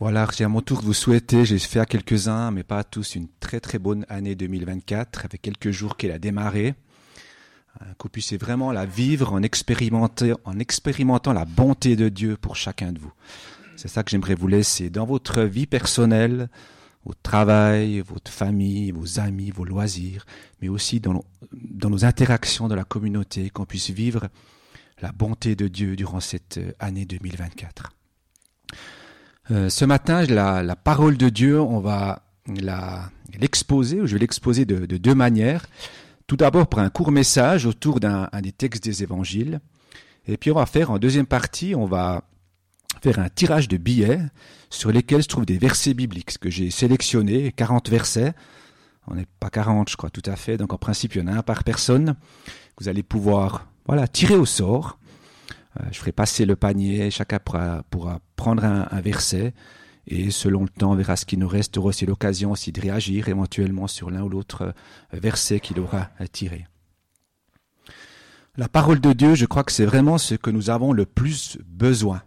Voilà, j'ai à mon tour vous souhaiter, j'ai fait à quelques-uns, mais pas à tous, une très très bonne année 2024, avec quelques jours qu'elle a démarré. Que vous puissiez vraiment la vivre en, en expérimentant la bonté de Dieu pour chacun de vous. C'est ça que j'aimerais vous laisser dans votre vie personnelle, votre travail, votre famille, vos amis, vos loisirs, mais aussi dans nos, dans nos interactions dans la communauté, qu'on puisse vivre la bonté de Dieu durant cette euh, année 2024. Euh, ce matin, la, parole de Dieu, on va l'exposer, ou je vais l'exposer de, de, deux manières. Tout d'abord pour un court message autour d'un des textes des évangiles. Et puis on va faire en deuxième partie, on va faire un tirage de billets sur lesquels se trouvent des versets bibliques que j'ai sélectionnés, 40 versets. On n'est pas 40, je crois, tout à fait. Donc en principe, il y en a un par personne. Vous allez pouvoir voilà, tirer au sort. Euh, je ferai passer le panier, chacun pourra, prendre un, verset, et selon le temps, on verra ce qui nous reste, aura aussi l'occasion aussi de réagir éventuellement sur l'un ou l'autre euh, verset qu'il aura tiré. La parole de Dieu, je crois que c'est vraiment ce que nous avons le plus besoin.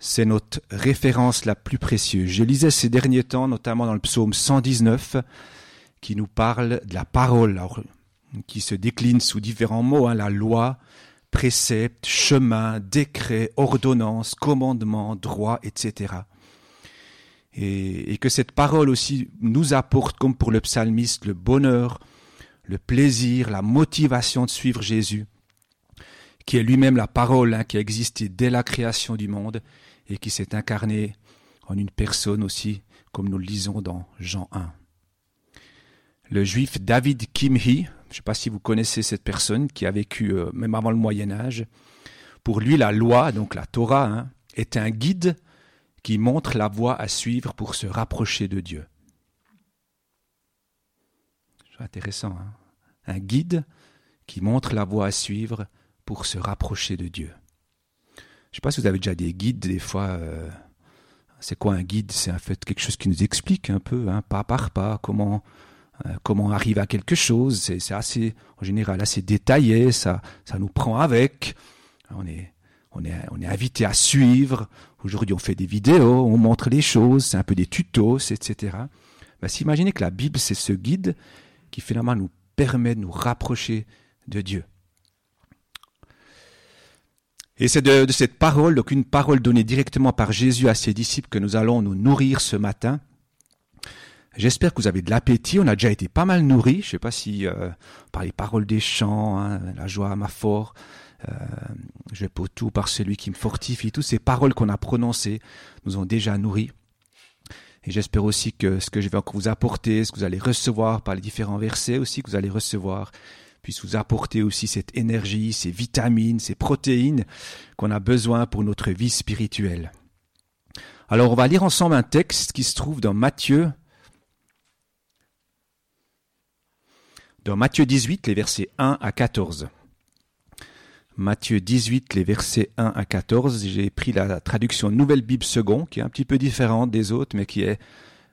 C'est notre référence la plus précieuse. Je lisais ces derniers temps, notamment dans le psaume 119, qui nous parle de la parole, qui se décline sous différents mots, hein, la loi, préceptes, chemins, décrets, ordonnances, commandements, droits, etc. Et, que cette parole aussi nous apporte, comme pour le psalmiste, le bonheur, le plaisir, la motivation de suivre Jésus, qui est lui-même la parole hein, qui a existé dès la création du monde et qui s'est incarné en une personne aussi, comme nous le lisons dans Jean 1. Le juif David Kimhi, je ne sais pas si vous connaissez cette personne qui a vécu euh, même avant le Moyen Âge. Pour lui, la loi, donc la Torah, hein, est un guide qui montre la voie à suivre pour se rapprocher de Dieu. C'est intéressant. Hein un guide qui montre la voie à suivre pour se rapprocher de Dieu. Je ne sais pas si vous avez déjà des guides, des fois. Euh, c'est quoi un guide? C'est en fait quelque chose qui nous explique un peu, hein, pas par pas, comment comment on arrive à quelque chose. C'est assez, en général, assez détaillé. Ça, ça nous prend avec. On est, on est, on est invité à suivre. Aujourd'hui, on fait des vidéos, on montre les choses. C'est un peu des tutos, etc. Ben, S'imaginer que la Bible, c'est ce guide qui finalement nous permet de nous rapprocher de Dieu. Et c'est de, de, cette parole, donc une parole donnée directement par Jésus à ses disciples que nous allons nous nourrir ce matin. J'espère que vous avez de l'appétit. On a déjà été pas mal nourris. Je ne sais pas si euh, par les paroles des chants, hein, la joie ma fort, euh, je vais pour tout par celui qui me fortifie. Toutes ces paroles qu'on a prononcées nous ont déjà nourris. Et j'espère aussi que ce que je vais encore vous apporter, ce que vous allez recevoir par les différents versets aussi que vous allez recevoir, puisse vous apporter aussi cette énergie, ces vitamines, ces protéines qu'on a besoin pour notre vie spirituelle. Alors on va lire ensemble un texte qui se trouve dans Matthieu Dans Matthieu 18, les versets 1 à 14. Matthieu 18, les versets 1 à 14. J'ai pris la traduction Nouvelle Bible Second, qui est un petit peu différente des autres, mais qui est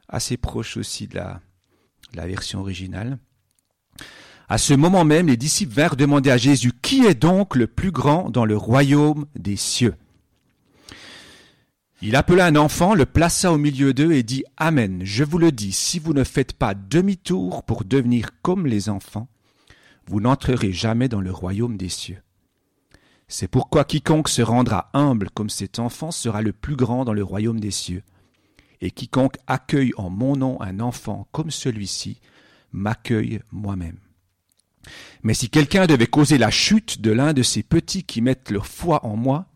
assez proche aussi de la version originale. À ce moment même, les disciples vinrent demander à Jésus, Qui est donc le plus grand dans le royaume des cieux? Il appela un enfant, le plaça au milieu d'eux et dit Amen, je vous le dis, si vous ne faites pas demi-tour pour devenir comme les enfants, vous n'entrerez jamais dans le royaume des cieux. C'est pourquoi quiconque se rendra humble comme cet enfant sera le plus grand dans le royaume des cieux. Et quiconque accueille en mon nom un enfant comme celui-ci, m'accueille moi-même. Mais si quelqu'un devait causer la chute de l'un de ces petits qui mettent leur foi en moi,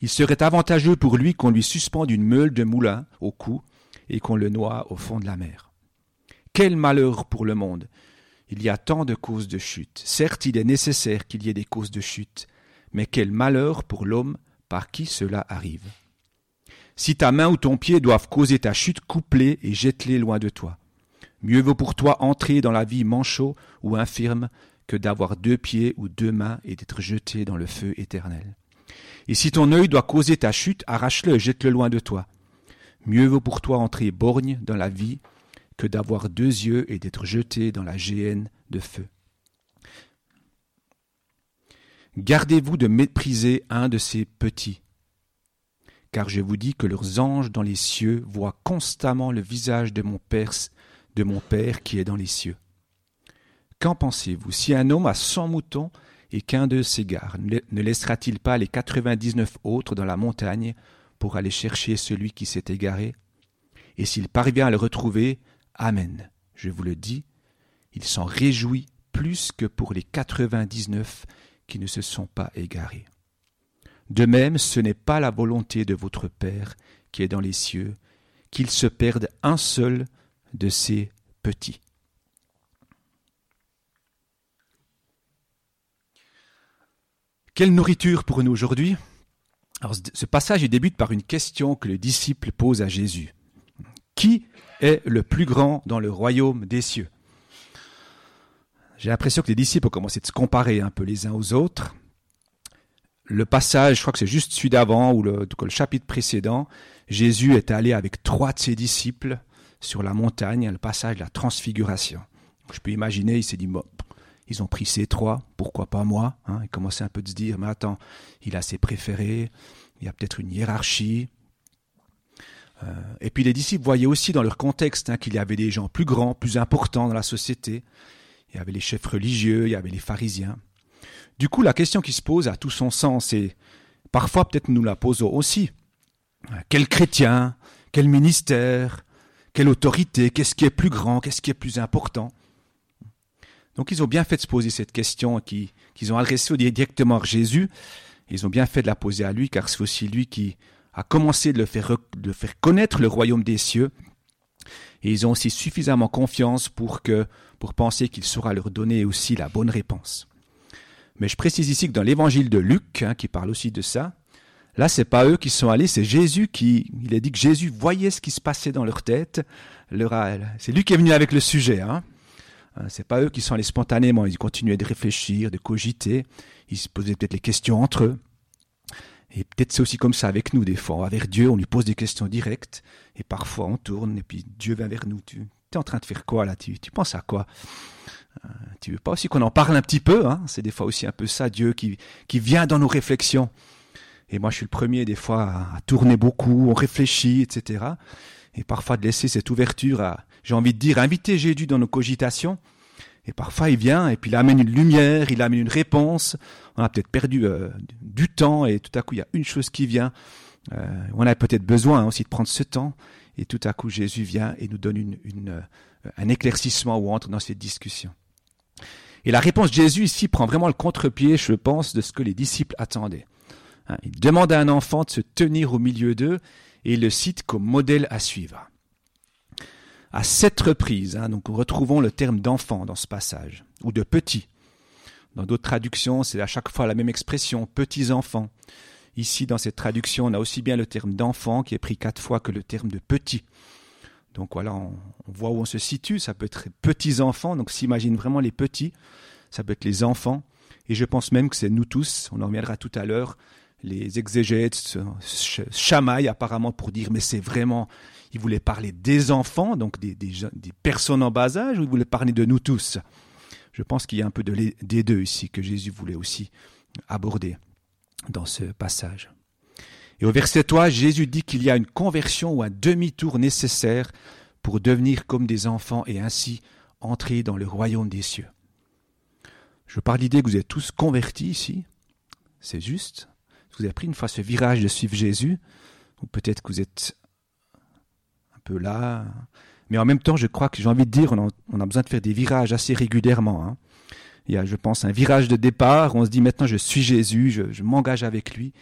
il serait avantageux pour lui qu'on lui suspende une meule de moulin au cou et qu'on le noie au fond de la mer. Quel malheur pour le monde. Il y a tant de causes de chute. Certes, il est nécessaire qu'il y ait des causes de chute, mais quel malheur pour l'homme par qui cela arrive. Si ta main ou ton pied doivent causer ta chute, coupe-les et jette-les loin de toi. Mieux vaut pour toi entrer dans la vie manchot ou infirme que d'avoir deux pieds ou deux mains et d'être jeté dans le feu éternel. Et si ton œil doit causer ta chute, arrache-le et jette-le loin de toi. Mieux vaut pour toi entrer borgne dans la vie que d'avoir deux yeux et d'être jeté dans la géhenne de feu. Gardez-vous de mépriser un de ces petits, car je vous dis que leurs anges dans les cieux voient constamment le visage de mon Père, de mon Père qui est dans les cieux. Qu'en pensez-vous? Si un homme a cent moutons et qu'un d'eux s'égare, ne laissera-t-il pas les quatre-vingt-dix-neuf autres dans la montagne pour aller chercher celui qui s'est égaré? Et s'il parvient à le retrouver, Amen. Je vous le dis, il s'en réjouit plus que pour les quatre-vingt-dix-neuf qui ne se sont pas égarés. De même, ce n'est pas la volonté de votre Père qui est dans les cieux, qu'il se perde un seul de ses petits. Quelle nourriture pour nous aujourd'hui? Alors, Ce passage débute par une question que le disciple pose à Jésus. Qui est le plus grand dans le royaume des cieux? J'ai l'impression que les disciples ont commencé de se comparer un peu les uns aux autres le passage, je crois que c'est juste celui d'avant ou le, le, chapitre précédent, Jésus est allé avec trois de ses disciples sur la montagne, le passage de la transfiguration. Je peux imaginer, il s'est dit, ils ont pris ces trois, pourquoi pas moi hein Il commençait un peu de se dire, mais attends, il a ses préférés, il y a peut-être une hiérarchie. Euh, et puis les disciples voyaient aussi dans leur contexte hein, qu'il y avait des gens plus grands, plus importants dans la société. Il y avait les chefs religieux, il y avait les pharisiens. Du coup, la question qui se pose a tout son sens et parfois peut-être nous la posons aussi. Quel chrétien Quel ministère Quelle autorité Qu'est-ce qui est plus grand Qu'est-ce qui est plus important? Donc ils ont bien fait de se poser cette question qu'ils ont adressée directement à Jésus. Ils ont bien fait de la poser à lui car c'est aussi lui qui a commencé de, le faire, de faire connaître le royaume des cieux. Et ils ont aussi suffisamment confiance pour, que, pour penser qu'il saura leur donner aussi la bonne réponse. Mais je précise ici que dans l'évangile de Luc, hein, qui parle aussi de ça, là, c'est pas eux qui sont allés, c'est Jésus qui, il a dit que Jésus voyait ce qui se passait dans leur tête. c'est lui qui est venu avec le sujet. Hein. Hein. C'est pas eux qui sont allés spontanément, ils continuaient de réfléchir, de cogiter, ils se posaient peut-être les questions entre eux. Et peut-être c'est aussi comme ça avec nous, des fois. Avec Dieu, on lui pose des questions directes, et parfois on tourne, et puis Dieu vient vers nous. Tu es en train de faire quoi là? Tu, tu penses à quoi? Euh, tu veux pas aussi qu'on en parle un petit peu hein? C'est des fois aussi un peu ça, Dieu qui, qui vient dans nos réflexions. Et moi, je suis le premier des fois à, tourner beaucoup, on réfléchit, etc. Et parfois de laisser cette ouverture à, j'ai envie de dire, inviter Jésus dans nos cogitations. Et parfois, il vient et puis il amène une lumière, il amène une réponse. On a peut-être perdu euh, du temps et tout à coup, il y a une chose qui vient. Euh, on a peut-être besoin aussi de prendre ce temps. Et tout à coup, Jésus vient et nous donne une, une, un éclaircissement on entre dans cette discussion. Et la réponse de Jésus ici prend vraiment le contre-pied, je pense, de ce que les disciples attendaient. Hein, il demande à un enfant de se tenir au milieu d'eux et il le cite comme modèle à suivre. À sept reprises, hein, donc retrouvons le terme d'enfant dans ce passage, ou de petit. Dans d'autres traductions, c'est à chaque fois la même expression, petits enfants. Ici, dans cette traduction, on a aussi bien le terme d'enfant qui est pris quatre fois que le terme de petit. Donc voilà, on, voit où on se situe. Ça peut être petits enfants, donc s'imagine vraiment les petits. Ça peut être les enfants. Et je pense même que c'est nous tous, on en reviendra tout à l'heure, les exégètes chamaillent apparemment pour dire mais c'est vraiment, il voulait parler des enfants, donc des, personnes en bas âge, ou il voulait parler de nous tous? Je pense qu'il y a un peu de des deux ici que Jésus voulait aussi aborder dans ce passage. Et au verset 3, Jésus dit qu'il y a une conversion ou un demi-tour nécessaire pour devenir comme des enfants et ainsi entrer dans le royaume des cieux. Je parle l'idée que vous êtes tous convertis ici. C'est juste. Vous avez pris une fois ce virage de suivre Jésus, ou peut-être que vous êtes un peu là. Mais en même temps, je crois que j'ai envie de dire, on a, besoin de faire des virages assez régulièrement. Hein. Il y a, je pense, un virage de départ. On se dit maintenant, je suis Jésus, je m'engage avec lui.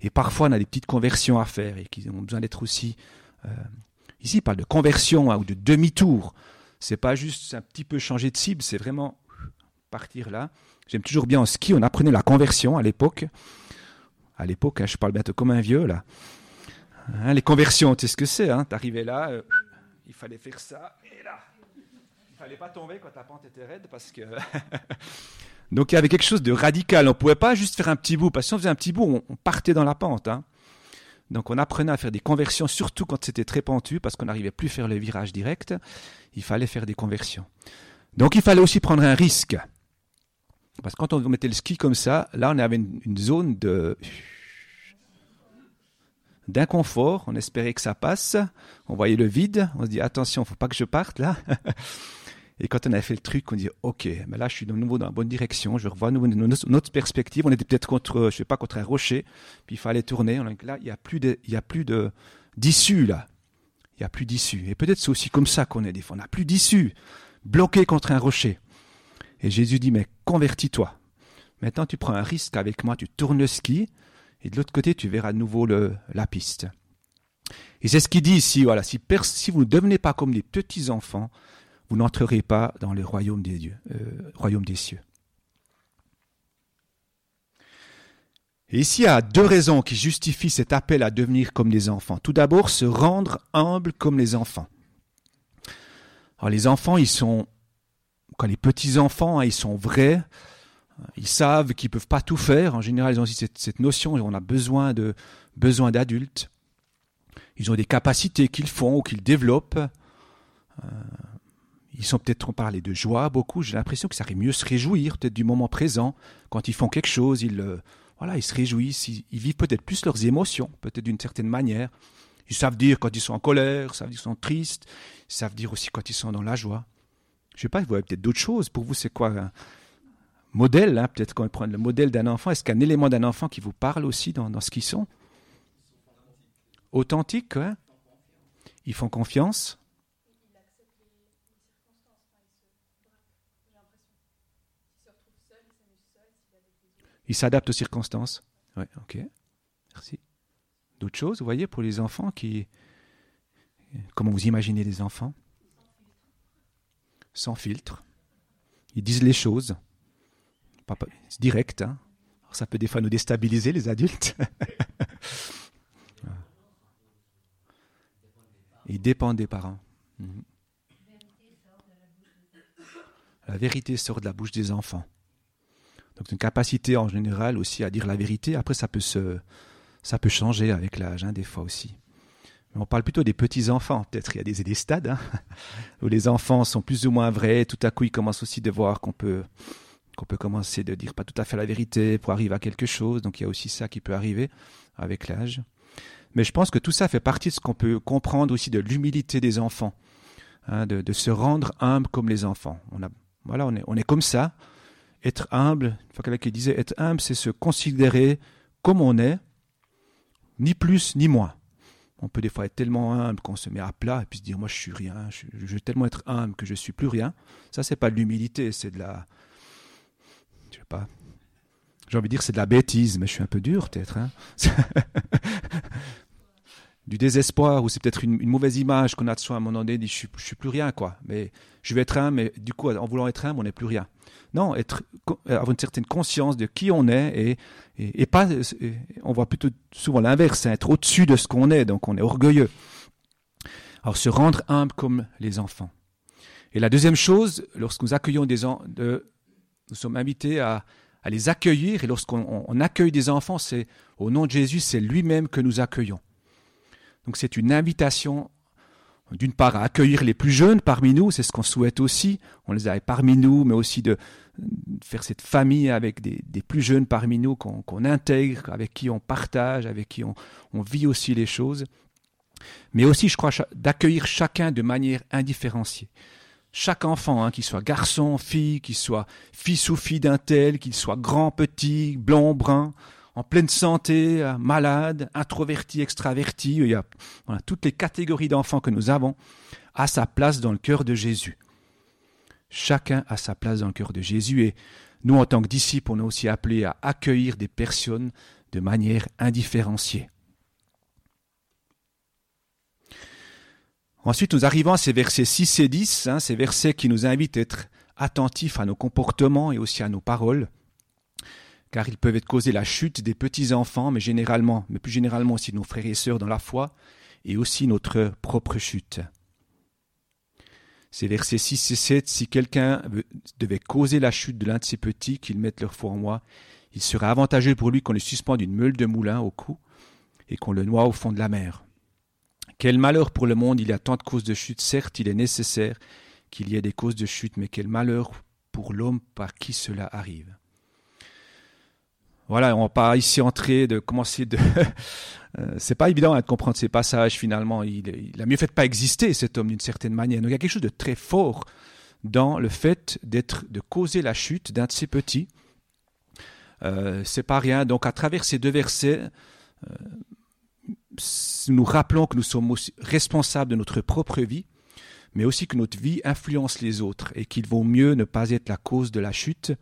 Et parfois, on a des petites conversions à faire et qui ont besoin d'être aussi. Euh, ici, il parle de conversion hein, ou de demi-tour. C'est pas juste un petit peu changer de cible, c'est vraiment partir là. J'aime toujours bien en ski, on apprenait la conversion à l'époque. À l'époque, hein, je parle bientôt comme un vieux là. Hein, les conversions, tu sais ce que c'est. Hein, T'arrivais là, euh, il fallait faire ça, et là, il fallait pas tomber quand ta pente était raide parce que Donc il y avait quelque chose de radical. On pouvait pas juste faire un petit bout, parce que si on faisait un petit bout, on, partait dans la pente. Hein. Donc on apprenait à faire des conversions, surtout quand c'était très pentu, parce qu'on n'arrivait plus à faire le virage direct. Il fallait faire des conversions. Donc il fallait aussi prendre un risque. Parce que quand on mettait le ski comme ça, là on avait une, zone de d'inconfort. On espérait que ça passe. On voyait le vide. On se dit attention, faut pas que je parte là. Et quand on a fait le truc, on dit ok, mais là je suis de nouveau dans la bonne direction. Je revois notre perspective. On était peut-être contre, je sais pas, contre un rocher. Puis il fallait tourner. Là, il y a plus d'issue là. Il y a plus d'issue. Et peut-être c'est aussi comme ça qu'on est des fois. On n'a plus d'issue. Bloqué contre un rocher. Et Jésus dit mais convertis-toi. Maintenant tu prends un risque avec moi. Tu tournes le ski et de l'autre côté, tu verras de nouveau le, la piste. Et c'est ce qu'il dit ici, voilà, si, si vous ne devenez pas comme des petits enfants, vous n'entrerez pas dans le royaume des dieux, euh, royaume des cieux. Et ici, il y a deux raisons qui justifient cet appel à devenir comme des enfants. Tout d'abord, se rendre humble comme les enfants. Alors les enfants, ils sont, quand les petits enfants, hein, ils sont vrais, ils savent qu'ils peuvent pas tout faire. En général, ils ont aussi cette, notion, on a besoin d'adultes. Ils ont des capacités qu'ils font ou qu'ils développent. Euh, ils sont peut-être, on parlait de joie beaucoup. J'ai l'impression que ça arrive mieux se réjouir peut-être du moment présent. Quand ils font quelque chose, ils, euh, voilà, ils se réjouissent. Ils, vivent peut-être plus leurs émotions, peut-être d'une certaine manière. Ils savent dire quand ils sont en colère, ils savent dire qu'ils sont tristes. Ils savent dire aussi quand ils sont dans la joie. Je sais pas, vous voyez peut-être d'autres choses. Pour vous, c'est quoi hein modèle, hein, peut-être qu'on prend le modèle d'un enfant, est-ce qu'un élément d'un enfant qui vous parle aussi dans, ce qu'ils sont? Authentiques, hein? Ils font confiance? Ils s'adaptent aux circonstances. Oui, ok. Merci. D'autres choses, vous voyez, pour les enfants qui. Comment vous imaginez les enfants? Sans filtre. Ils disent les choses. C'est direct. Hein. ça peut des fois nous déstabiliser, les adultes. Il dépend des parents. Mhm. La vérité sort de la bouche des enfants. Donc une capacité en général aussi à dire la vérité. Après, ça peut, se, ça peut changer avec l'âge, hein, des fois aussi. On parle plutôt des petits enfants. Peut-être il y a des, des stades hein, où les enfants sont plus ou moins vrais. Tout à coup, ils commencent aussi de voir qu'on peut qu'on peut commencer de dire pas tout à fait la vérité pour arriver à quelque chose. Donc il y a aussi ça qui peut arriver avec l'âge. Mais je pense que tout ça fait partie de ce qu'on peut comprendre aussi de l'humilité des enfants, hein, de, se rendre humble comme les enfants. On a, voilà, on est, comme ça. Être humble, il faut quelqu'un qui disait, être humble, c'est se considérer comme on est, ni plus ni moins. On peut des fois être tellement humble qu'on se met à plat et puis se dire moi je suis rien, je, je veux tellement être humble que je suis plus rien. Ça c'est pas de l'humilité, c'est de la je sais pas. J'ai envie de dire c'est de la bêtise, mais je suis un peu dur peut-être. Hein. du désespoir ou c'est peut-être une, mauvaise image qu'on a de soi à un moment donné, dit je suis, suis plus rien quoi. Mais je vais être un, mais du coup en voulant être un, on n'est plus rien. Non, être, avoir une certaine conscience de qui on est et, et, pas, on voit plutôt souvent l'inverse, hein, être au-dessus de ce qu'on est, donc on est orgueilleux. Alors se rendre humble comme les enfants. Et la deuxième chose, lorsque nous accueillons des, de, nous sommes invités à, les accueillir et lorsqu'on accueille des enfants, c'est au nom de Jésus, c'est lui-même que nous accueillons. Donc c'est une invitation d'une part à accueillir les plus jeunes parmi nous, c'est ce qu'on souhaite aussi, on les a parmi nous, mais aussi de, faire cette famille avec des, plus jeunes parmi nous qu'on intègre, avec qui on partage, avec qui on, vit aussi les choses. Mais aussi, je crois, d'accueillir chacun de manière indifférenciée chaque enfant, hein, qu'il soit garçon, fille, qu'il soit fils ou fille d'un tel, qu'il soit grand, petit, blond, brun, en pleine santé, euh, malade, introverti, extraverti, il y a toutes les catégories d'enfants que nous avons, à sa place dans le cœur de Jésus. Chacun a sa place dans le cœur de Jésus et nous, en tant que disciples, on est aussi appelés à accueillir des personnes de manière indifférenciée. Ensuite, nous arrivons à ces versets 6 et 10, hein, ces versets qui nous invitent à être attentifs à nos comportements et aussi à nos paroles, car ils peuvent être causés la chute des petits-enfants, mais généralement, mais plus généralement aussi nos frères et sœurs dans la foi, et aussi notre propre chute. Ces versets 6 et 7, si quelqu'un devait causer la chute de l'un de ces petits, qu'ils mettent leur foi en moi, il serait avantageux pour lui qu'on le suspende une meule de moulin au cou et qu'on le noie au fond de la mer. Quel malheur pour le monde, il y a tant de causes de chute, certes il est nécessaire qu'il y ait des causes de chute, mais quel malheur pour l'homme par qui cela arrive. Voilà, on va pas ici entrer de commencer de. Euh, c'est pas évident hein, de comprendre ces passages finalement. Il, a mieux fait de pas exister cet homme d'une certaine manière. Donc il y a quelque chose de très fort dans le fait d'être, de causer la chute d'un de ses petits. Euh, c'est pas rien. Donc à travers ces deux versets, euh, nous rappelons que nous sommes responsables de notre propre vie, mais aussi que notre vie influence les autres et qu'il vaut mieux ne pas être la cause de la chute.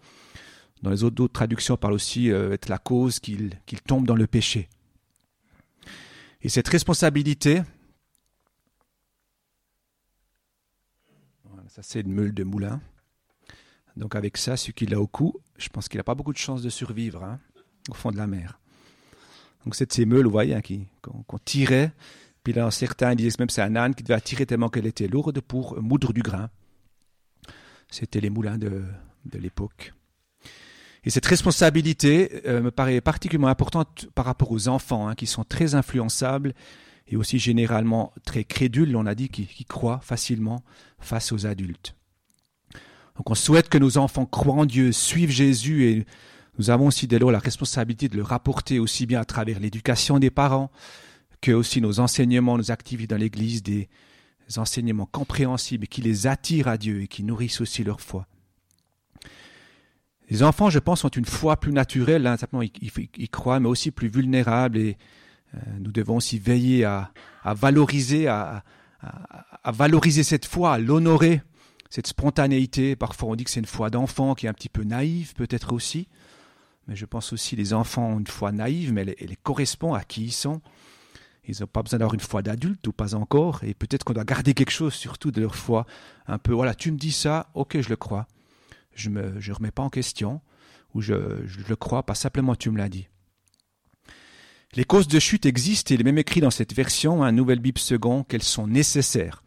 Dans les autres, traductions, on parle aussi euh, être la cause qu'il tombe dans le péché. Et cette responsabilité, ça c'est une meule de moulin. Donc avec ça, celui qui l'a au cou, je pense qu'il n'a pas beaucoup de chances de survivre hein, au fond de la mer. Donc c'est ces meules, vous voyez, hein, qu'on tirait. Puis là, certains disaient même c'est un âne qui devait tirer tellement qu'elle était lourde pour moudre du grain. C'était les moulins de, l'époque. Et cette responsabilité euh, me paraît particulièrement importante par rapport aux enfants, hein, qui sont très influençables et aussi généralement très crédules, on a dit, qui, qui croient facilement face aux adultes. Donc on souhaite que nos enfants croient en Dieu, suivent Jésus et nous avons aussi dès lors la responsabilité de le rapporter aussi bien à travers l'éducation des parents que aussi nos enseignements, nos activités dans l'Église, des enseignements compréhensibles qui les attirent à Dieu et qui nourrissent aussi leur foi. Les enfants, je pense, ont une foi plus naturelle, hein, simplement ils, croient, mais aussi plus vulnérables et euh, nous devons aussi veiller à, valoriser, à, valoriser cette foi, à l'honorer cette spontanéité. Parfois, on dit que c'est une foi d'enfant qui est un petit peu naïve, peut-être aussi. Mais je pense aussi les enfants ont une foi naïve, mais elle, correspond à qui ils sont. Ils n'ont pas besoin d'avoir une foi d'adulte ou pas encore. Et peut-être qu'on doit garder quelque chose, surtout de leur foi. Un peu, voilà, tu me dis ça, ok, je le crois. Je ne je remets pas en question. Ou je, le crois, pas simplement tu me l'as dit. Les causes de chute existent, et il est même écrit dans cette version, un Nouvelle Bible second, qu'elles sont nécessaires.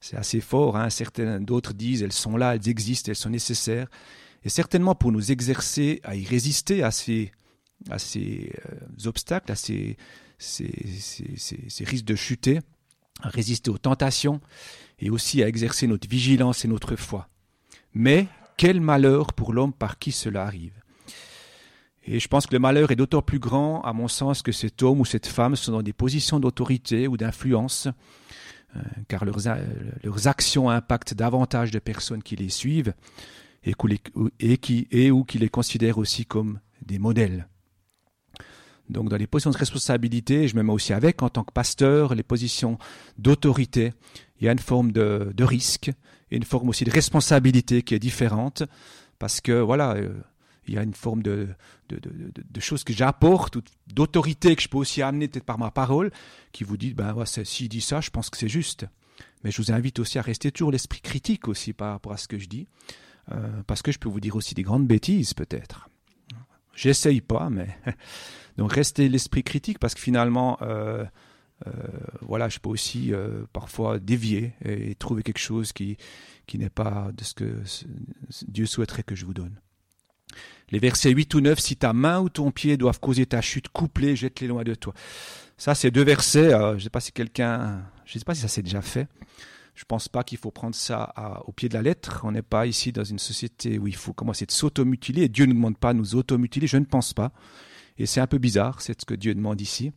C'est assez fort. Hein. Certains d'autres disent elles sont là, elles existent, elles sont nécessaires. Et certainement pour nous exercer à y résister à ces, à ces euh, obstacles, à ces, ces, ces, risques de chuter, à résister aux tentations et aussi à exercer notre vigilance et notre foi. Mais quel malheur pour l'homme par qui cela arrive. Et je pense que le malheur est d'autant plus grand, à mon sens, que cet homme ou cette femme sont dans des positions d'autorité ou d'influence euh, car leurs, leurs, actions impactent davantage de personnes qui les suivent et, qui, et ou qui les considèrent aussi comme des modèles. Donc dans les positions de responsabilité, je me mets aussi avec en tant que pasteur, les positions d'autorité, il y a une forme de, de, risque et une forme aussi de responsabilité qui est différente parce que voilà, euh, il y a une forme de, de, de, choses que j'apporte, d'autorité que je peux aussi amener peut-être par ma parole, qui vous dit, ben ouais, s'il dit ça, je pense que c'est juste. Mais je vous invite aussi à rester toujours l'esprit critique aussi par rapport à ce que je dis, euh, parce que je peux vous dire aussi des grandes bêtises peut-être. J'essaye pas, mais donc restez l'esprit critique parce que finalement, euh, voilà, je peux aussi euh, parfois dévier et, trouver quelque chose qui qui n'est pas de ce que Dieu souhaiterait que je vous donne. Les versets 8 ou 9, si ta main ou ton pied doivent causer ta chute, coupe-les, jette-les loin de toi. Ça, c'est deux versets. Euh, je ne sais pas si quelqu'un, je sais pas si ça s'est déjà fait. Je ne pense pas qu'il faut prendre ça au pied de la lettre. On n'est pas ici dans une société où il faut commencer de s'automutiler. Dieu ne nous demande pas de nous automutiler. Je ne pense pas. Et c'est un peu bizarre, c'est ce que Dieu demande ici.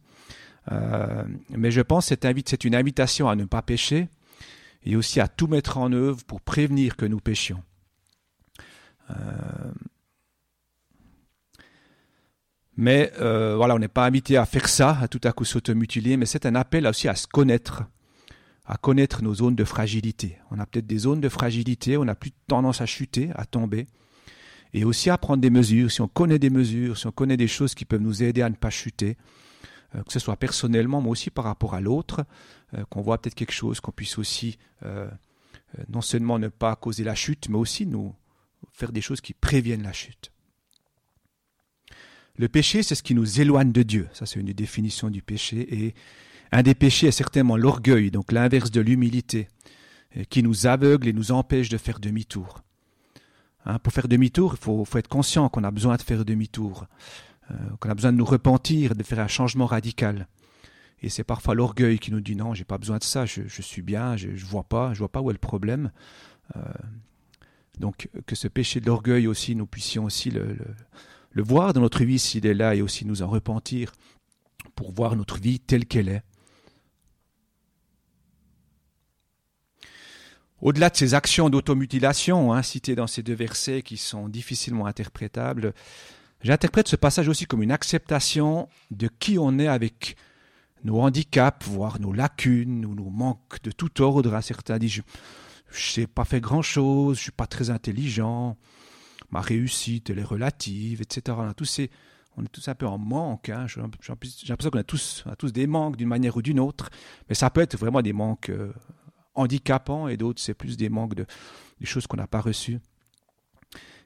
Euh, mais je pense que c'est une invitation à ne pas pécher et aussi à tout mettre en œuvre pour prévenir que nous péchions. Euh, mais euh, voilà, on n'est pas invité à faire ça, à tout à coup s'automutiler, mais c'est un appel aussi à se connaître, à connaître nos zones de fragilité. On a peut-être des zones de fragilité, on a plus tendance à chuter, à tomber, et aussi à prendre des mesures. Si on connaît des mesures, si on connaît des choses qui peuvent nous aider à ne pas chuter, que ce soit personnellement, mais aussi par rapport à l'autre, euh, qu'on voit peut-être quelque chose, qu'on puisse aussi non seulement ne pas causer la chute, mais aussi nous faire des choses qui préviennent la chute. Le péché, c'est ce qui nous éloigne de Dieu. Ça, c'est une définition du péché. Et un des péchés est certainement l'orgueil, donc l'inverse de l'humilité, qui nous aveugle et nous empêche de faire demi-tour. Hein, pour faire demi-tour, il faut, être conscient qu'on a besoin de faire demi-tour, euh, qu'on a besoin de nous repentir, de faire un changement radical. Et c'est parfois l'orgueil qui nous dit non, j'ai pas besoin de ça, je, suis bien, je, je vois pas, je vois pas où est le problème. Euh, donc que ce péché de l'orgueil aussi, nous puissions aussi le le voir dans notre vie s'il est là et aussi nous en repentir pour voir notre vie telle qu'elle est. Au-delà de ces actions d'automutilation hein, citées dans ces deux versets qui sont difficilement interprétables, j'interprète ce passage aussi comme une acceptation de qui on est avec nos handicaps, voire nos lacunes ou nos manques de tout ordre. Certains disent je n'ai pas fait grand-chose, je ne suis pas très intelligent, ma réussite elle est relative, etc. On, tous ces, on est tous un peu en manque. Hein. J'ai l'impression qu'on a tous, a tous des manques d'une manière ou d'une autre, mais ça peut être vraiment des manques euh, handicapants et d'autres c'est plus des manques de des choses qu'on n'a pas reçues.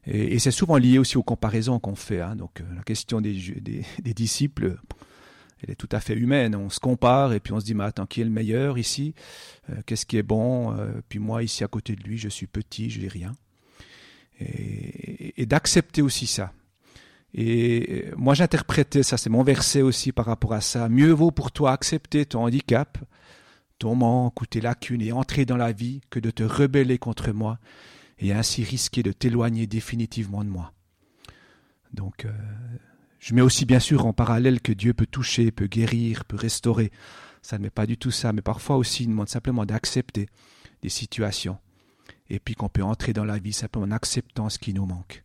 Et, c'est souvent lié aussi aux comparaisons qu'on fait. Hein. Donc euh, la question des, disciples, elle est tout à fait humaine. On se compare et puis on se dit, mais attends, qui est le meilleur ici? Euh, Qu'est-ce qui est bon? Euh, Puis moi, ici à côté de lui, je suis petit, je n'ai rien. Et, d'accepter aussi ça. Et moi, j'interprétais, ça c'est mon verset aussi par rapport à ça, mieux vaut pour toi accepter ton handicap, ton manque ou tes lacunes et entrer dans la vie que de te rebeller contre moi et ainsi risquer de t'éloigner définitivement de moi. Donc, euh, je mets aussi bien sûr en parallèle que Dieu peut toucher, peut guérir, peut restaurer. Ça ne met pas du tout ça, mais parfois aussi il demande simplement d'accepter des situations. Et puis qu'on peut entrer dans la vie simplement en acceptant ce qui nous manque.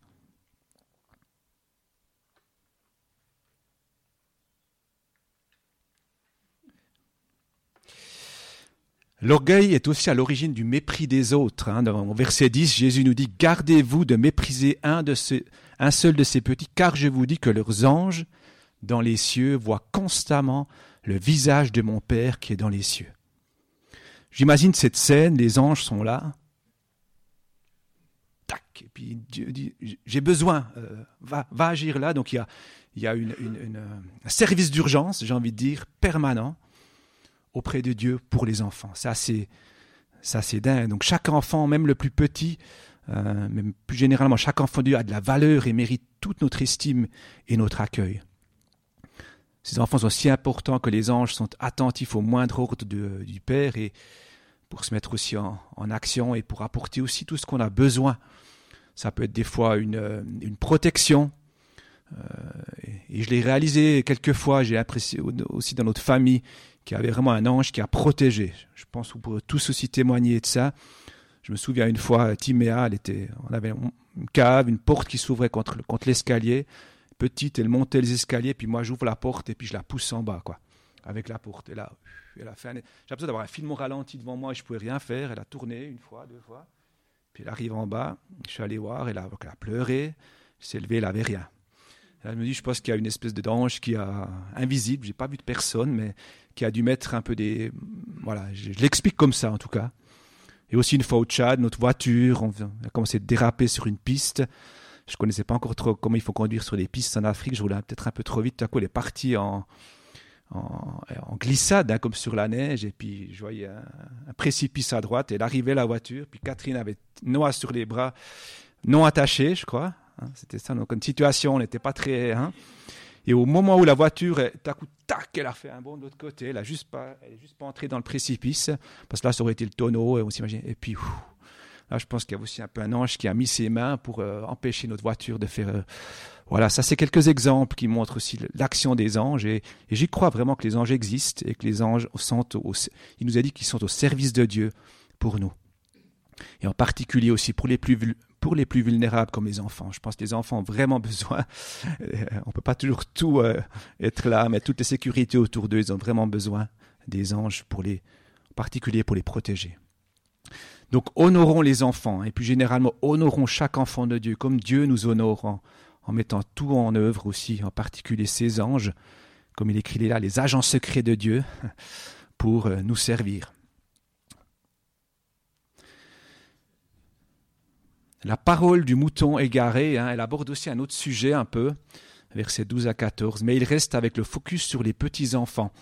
L'orgueil est aussi à l'origine du mépris des autres. Hein. Dans verset 10, Jésus nous dit Gardez-vous de mépriser un, de un seul de ces petits, car je vous dis que leurs anges dans les cieux voient constamment le visage de mon Père qui est dans les cieux. J'imagine cette scène, les anges sont là. Tac, et puis Dieu dit J'ai besoin, euh, va, va, agir là. Donc il y a, une, un service d'urgence, j'ai envie de dire, permanent auprès de Dieu pour les enfants. Ça, c'est, ça, c'est dingue. Donc, chaque enfant, même le plus petit, euh, même plus généralement, chaque enfant de Dieu a de la valeur et mérite toute notre estime et notre accueil. Ces enfants sont si importants que les anges sont attentifs au moindre ordre du Père et pour se mettre aussi en, action et pour apporter aussi tout ce qu'on a besoin. Ça peut être des fois une, une protection. Euh, et je l'ai réalisé quelques fois, j'ai apprécié aussi dans notre famille, qui avait vraiment un ange qui a protégé. Je pense que vous pourrez tous aussi témoigner de ça. Je me souviens une fois, Timéa, elle était, on avait une cave, une porte qui s'ouvrait contre, contre l'escalier. Petite, elle montait les escaliers, puis moi j'ouvre la porte et puis je la pousse en bas, quoi, avec la porte. Et là, elle a fait. J'ai l'impression d'avoir un film ralenti devant moi et je pouvais rien faire. Elle a tourné une fois, deux fois. Puis elle arrive en bas, je suis allé voir, elle a, elle a pleuré, elle s'est levée, elle n'avait rien. Elle me dit, je pense qu'il y a une espèce d'ange qui a invisible, j'ai pas vu de personne, mais qui a dû mettre un peu des, voilà, je, l'explique comme ça en tout cas. Et aussi une fois au Tchad, notre voiture, on a commencé à déraper sur une piste. Je connaissais pas encore trop comment il faut conduire sur des pistes en Afrique. Je roulais peut-être un peu trop vite. Tout à coup, elle est partie en, en, glissade, hein, comme sur la neige. Et puis, je voyais un, précipice à droite. Et elle arrivait la voiture. Puis Catherine avait Noah sur les bras, non attaché, je crois. Hein, c'était ça. Donc, une situation, on n'était pas très. Hein. Et au moment où la voiture, à coup, tac, elle a fait un bond de l'autre côté. Elle n'a juste pas, elle juste pas entrée dans le précipice. Parce que là, ça aurait été le tonneau. Et on s'imagine. Et puis, là, je pense qu'il y a aussi un peu un ange qui a mis ses mains pour euh, empêcher notre voiture de faire. Euh, voilà, ça, c'est quelques exemples qui montrent aussi l'action des anges. Et, j'y crois vraiment que les anges existent et que les anges sont. Au, il nous a dit qu'ils sont au service de Dieu pour nous. Et en particulier aussi pour les plus pour les plus vulnérables comme les enfants. Je pense que les enfants ont vraiment besoin. Euh, on ne peut pas toujours tout euh, être là, mais toutes les sécurités autour d'eux, ils ont vraiment besoin des anges, pour les, en particulier pour les protéger. Donc honorons les enfants, et puis généralement honorons chaque enfant de Dieu, comme Dieu nous honore en, en mettant tout en œuvre aussi, en particulier ces anges, comme il écrit là, les agents secrets de Dieu, pour euh, nous servir. La parole du mouton égaré, hein, elle aborde aussi un autre sujet un peu, versets 12 à 14, mais il reste avec le focus sur les petits-enfants.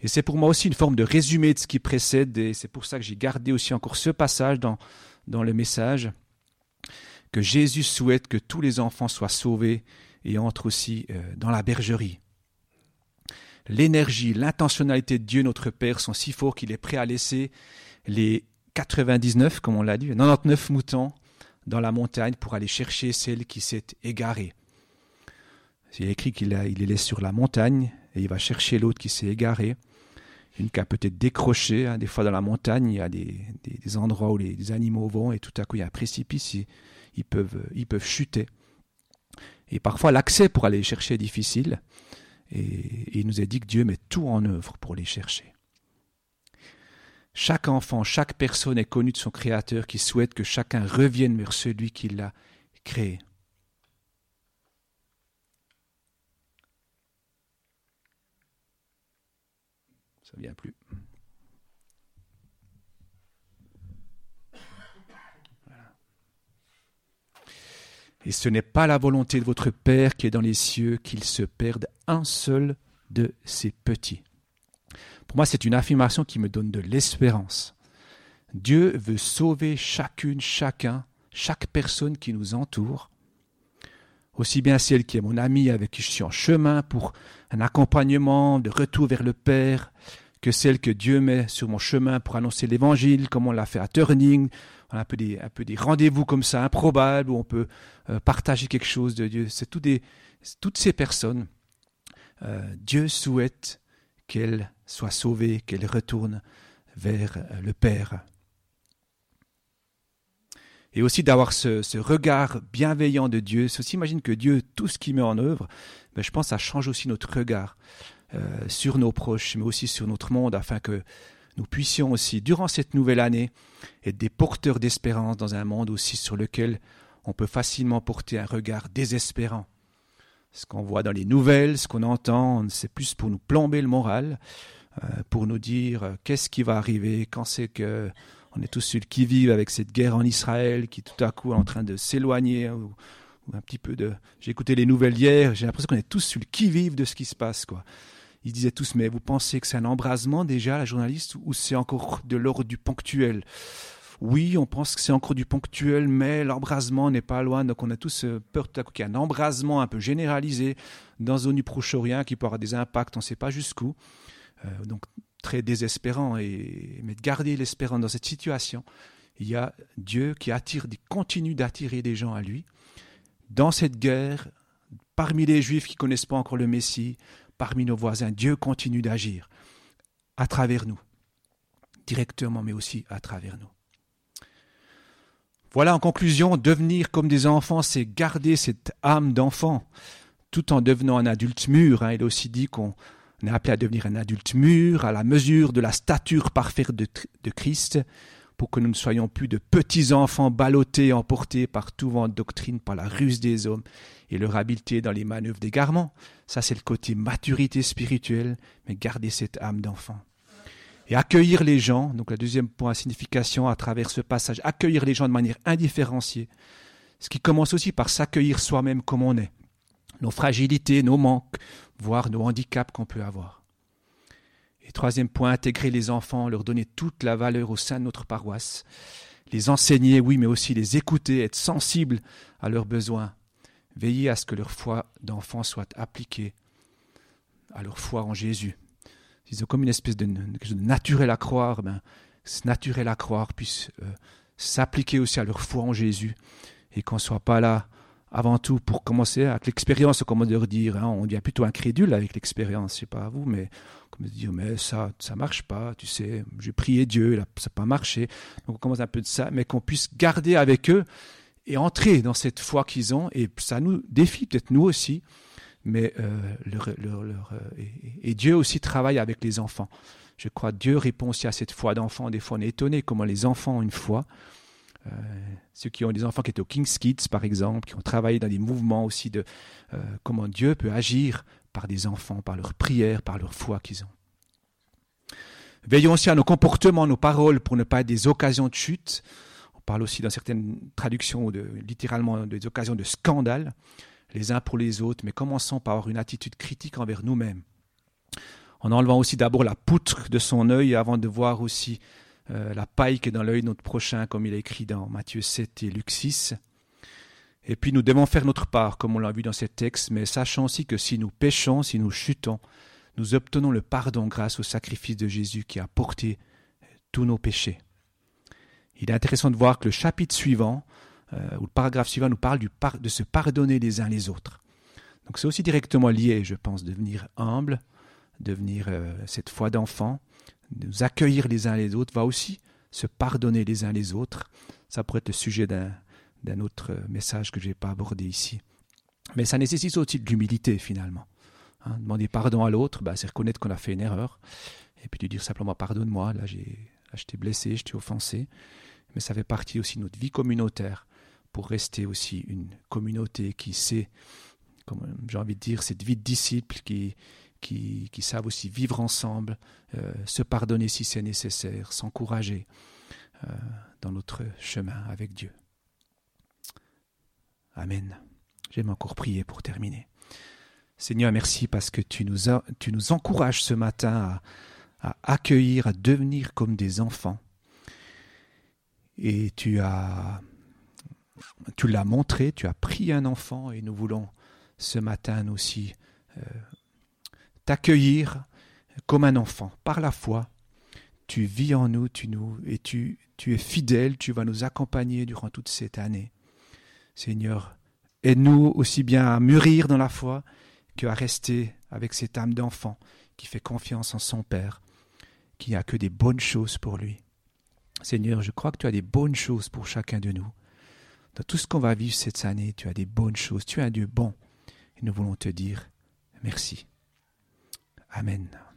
Et c'est pour moi aussi une forme de résumé de ce qui précède, et c'est pour ça que j'ai gardé aussi encore ce passage dans, dans le message, que Jésus souhaite que tous les enfants soient sauvés et entrent aussi euh, dans la bergerie. L'énergie, l'intentionnalité de Dieu notre Père sont si forts qu'il est prêt à laisser les 99, comme on l'a dit, 99 moutons dans la montagne pour aller chercher celle qui s'est égarée. Il est écrit qu'il il les laisse sur la montagne et il va chercher l'autre qui s'est égaré. Une qui a peut-être décroché. Hein. Des fois, dans la montagne, il y a des, endroits où les, animaux vont et tout à coup, il y a un précipice. Ils, peuvent, ils peuvent chuter. Et parfois, l'accès pour aller chercher est difficile. Et, il nous a dit que Dieu met tout en œuvre pour les chercher. Chaque enfant, chaque personne est connue de son Créateur qui souhaite que chacun revienne vers celui qui l'a créé. Ça vient plus. Et ce n'est pas la volonté de votre Père qui est dans les cieux qu'il se perde un seul de ses petits. Pour moi, c'est une affirmation qui me donne de l'espérance. Dieu veut sauver chacune, chacun, chaque personne qui nous entoure, aussi bien celle qui est mon amie avec qui je suis en chemin pour un accompagnement de retour vers le Père, que celle que Dieu met sur mon chemin pour annoncer l'Évangile, comme on l'a fait à Turning, on a un peu des, rendez-vous comme ça, improbables, où on peut euh, partager quelque chose de Dieu. C'est toutes ces personnes. Euh, Dieu souhaite qu'elles soient sauvées, qu'elles retournent vers euh, le Père. Et aussi d'avoir ce, regard bienveillant de Dieu. Aussi imagine que Dieu, tout ce qu'il met en œuvre, ben, je pense, ça change aussi notre regard sur nos proches, mais aussi sur notre monde, afin que nous puissions aussi, durant cette nouvelle année, être des porteurs d'espérance dans un monde aussi sur lequel on peut facilement porter un regard désespérant. Ce qu'on voit dans les nouvelles, ce qu'on entend, c'est plus pour nous plomber le moral, euh, pour nous dire euh, qu'est-ce qui va arriver, quand c'est que on est tous ceux qui vivent avec cette guerre en Israël qui tout à coup est en train de s'éloigner ou, un petit peu de. J'ai écouté les nouvelles hier, j'ai l'impression qu'on est tous sur le qui vive de ce qui se passe, quoi. Ils disaient tous, mais vous pensez que c'est un embrasement déjà, la journaliste, ou c'est encore de l'ordre du ponctuel? Oui, on pense que c'est encore du ponctuel, mais l'embrasement n'est pas loin. Donc on a tous euh, peur qu'il y ait un embrasement un peu généralisé dans zone du Proche-Orient qui peut avoir des impacts, on ne sait pas jusqu'où. Euh, donc très désespérant. Et, mais de garder l'espérance dans cette situation, il y a Dieu qui continue d'attirer des gens à lui. Dans cette guerre, parmi les Juifs qui ne connaissent pas encore le Messie, parmi nos voisins. Dieu continue d'agir à travers nous, directement, mais aussi à travers nous. Voilà en conclusion, devenir comme des enfants, c'est garder cette âme d'enfant, tout en devenant un adulte mûr. Hein. Il a aussi dit qu'on est appelé à devenir un adulte mûr, à la mesure de la stature parfaite de, de Christ, pour que nous ne soyons plus de petits enfants ballottés, emportés par tout vent de doctrine, par la ruse des hommes et leur habileté dans les manœuvres d'égarement. Ça, c'est le côté maturité spirituelle, mais garder cette âme d'enfant. Et accueillir les gens, donc la deuxième point signification à travers ce passage, accueillir les gens de manière indifférenciée, ce qui commence aussi par s'accueillir soi-même comme on est, nos fragilités, nos manques, voire nos handicaps qu'on peut avoir. Et troisième point, intégrer les enfants, leur donner toute la valeur au sein de notre paroisse, les enseigner, oui, mais aussi les écouter, être sensibles à leurs besoins, veiller à ce que leur foi d'enfant soit appliquée à leur foi en Jésus. Ils ont comme une espèce de, naturel à croire, ben, ce naturel à croire puisse euh, s'appliquer aussi à leur foi en Jésus et qu'on ne soit pas là avant tout pour commencer avec l'expérience, comment dire, hein, on devient plutôt incrédule avec l'expérience, je sais pas à vous, mais comme dire, mais ça, ça marche pas, tu sais, j'ai prié Dieu, ça n'a pas marché, donc on commence un peu de ça, mais qu'on puisse garder avec eux et entrer dans cette foi qu'ils ont. Et ça nous défie, peut-être nous aussi, mais euh, et, Dieu aussi travaille avec les enfants. Je crois Dieu répond aussi à cette foi d'enfant. Des fois, on est étonné comment les enfants ont une foi. Euh, ceux qui ont des enfants qui étaient au King's Kids, par exemple, qui ont travaillé dans des mouvements aussi de comment Dieu peut agir par des enfants, par leur prière, par leur foi qu'ils ont. Veillons aussi à nos comportements, nos paroles, pour ne pas être des occasions de chute parle aussi dans certaines traductions de, littéralement des occasions de scandale, les uns pour les autres, mais commençons par avoir une attitude critique envers nous-mêmes. En enlevant aussi d'abord la poutre de son œil avant de voir aussi euh, la paille qui est dans l'œil de notre prochain, comme il est écrit dans Matthieu 7 et Luc 6. Et puis nous devons faire notre part, comme on l'a vu dans ces textes, mais sachant aussi que si nous péchons, si nous chutons, nous obtenons le pardon grâce au sacrifice de Jésus qui a porté tous nos péchés. Il est intéressant de voir que le chapitre suivant, euh, ou le paragraphe suivant, nous parle de se pardonner les uns les autres. Donc c'est aussi directement lié, je pense, devenir humble, devenir euh, cette foi d'enfant, nous accueillir les uns les autres, va aussi se pardonner les uns les autres. Ça pourrait être le sujet d'un autre message que je n'ai pas abordé ici. Mais ça nécessite aussi de l'humilité finalement. Hein. demander pardon à l'autre, bah, c'est reconnaître qu'on a fait une erreur. Et puis de dire simplement pardonne-moi, là j'ai t'ai blessé, je t'ai offensé. Mais ça fait partie aussi de notre vie communautaire pour rester aussi une communauté qui sait, comme j'ai envie de dire, cette vie de disciples qui, qui, savent aussi vivre ensemble, euh, se pardonner si c'est nécessaire, s'encourager euh, dans notre chemin avec Dieu. Amen. J'aime encore prier pour terminer. Seigneur, merci parce que tu nous, encourages ce matin à, à accueillir, à devenir comme des enfants. Et tu as tu l'as montré, tu as pris un enfant et nous voulons ce matin aussi euh, t'accueillir comme un enfant par la foi. Tu vis en nous, tu nous et tu, tu es fidèle, tu vas nous accompagner durant toute cette année. Seigneur, aide-nous aussi bien à mûrir dans la foi qu'à rester avec cette âme d'enfant qui fait confiance en son Père, qui n'a que des bonnes choses pour lui. Seigneur, je crois que tu as des bonnes choses pour chacun de nous. Dans tout ce qu'on va vivre cette année, tu as des bonnes choses, tu as un Dieu bon. Et nous voulons te dire merci. Amen.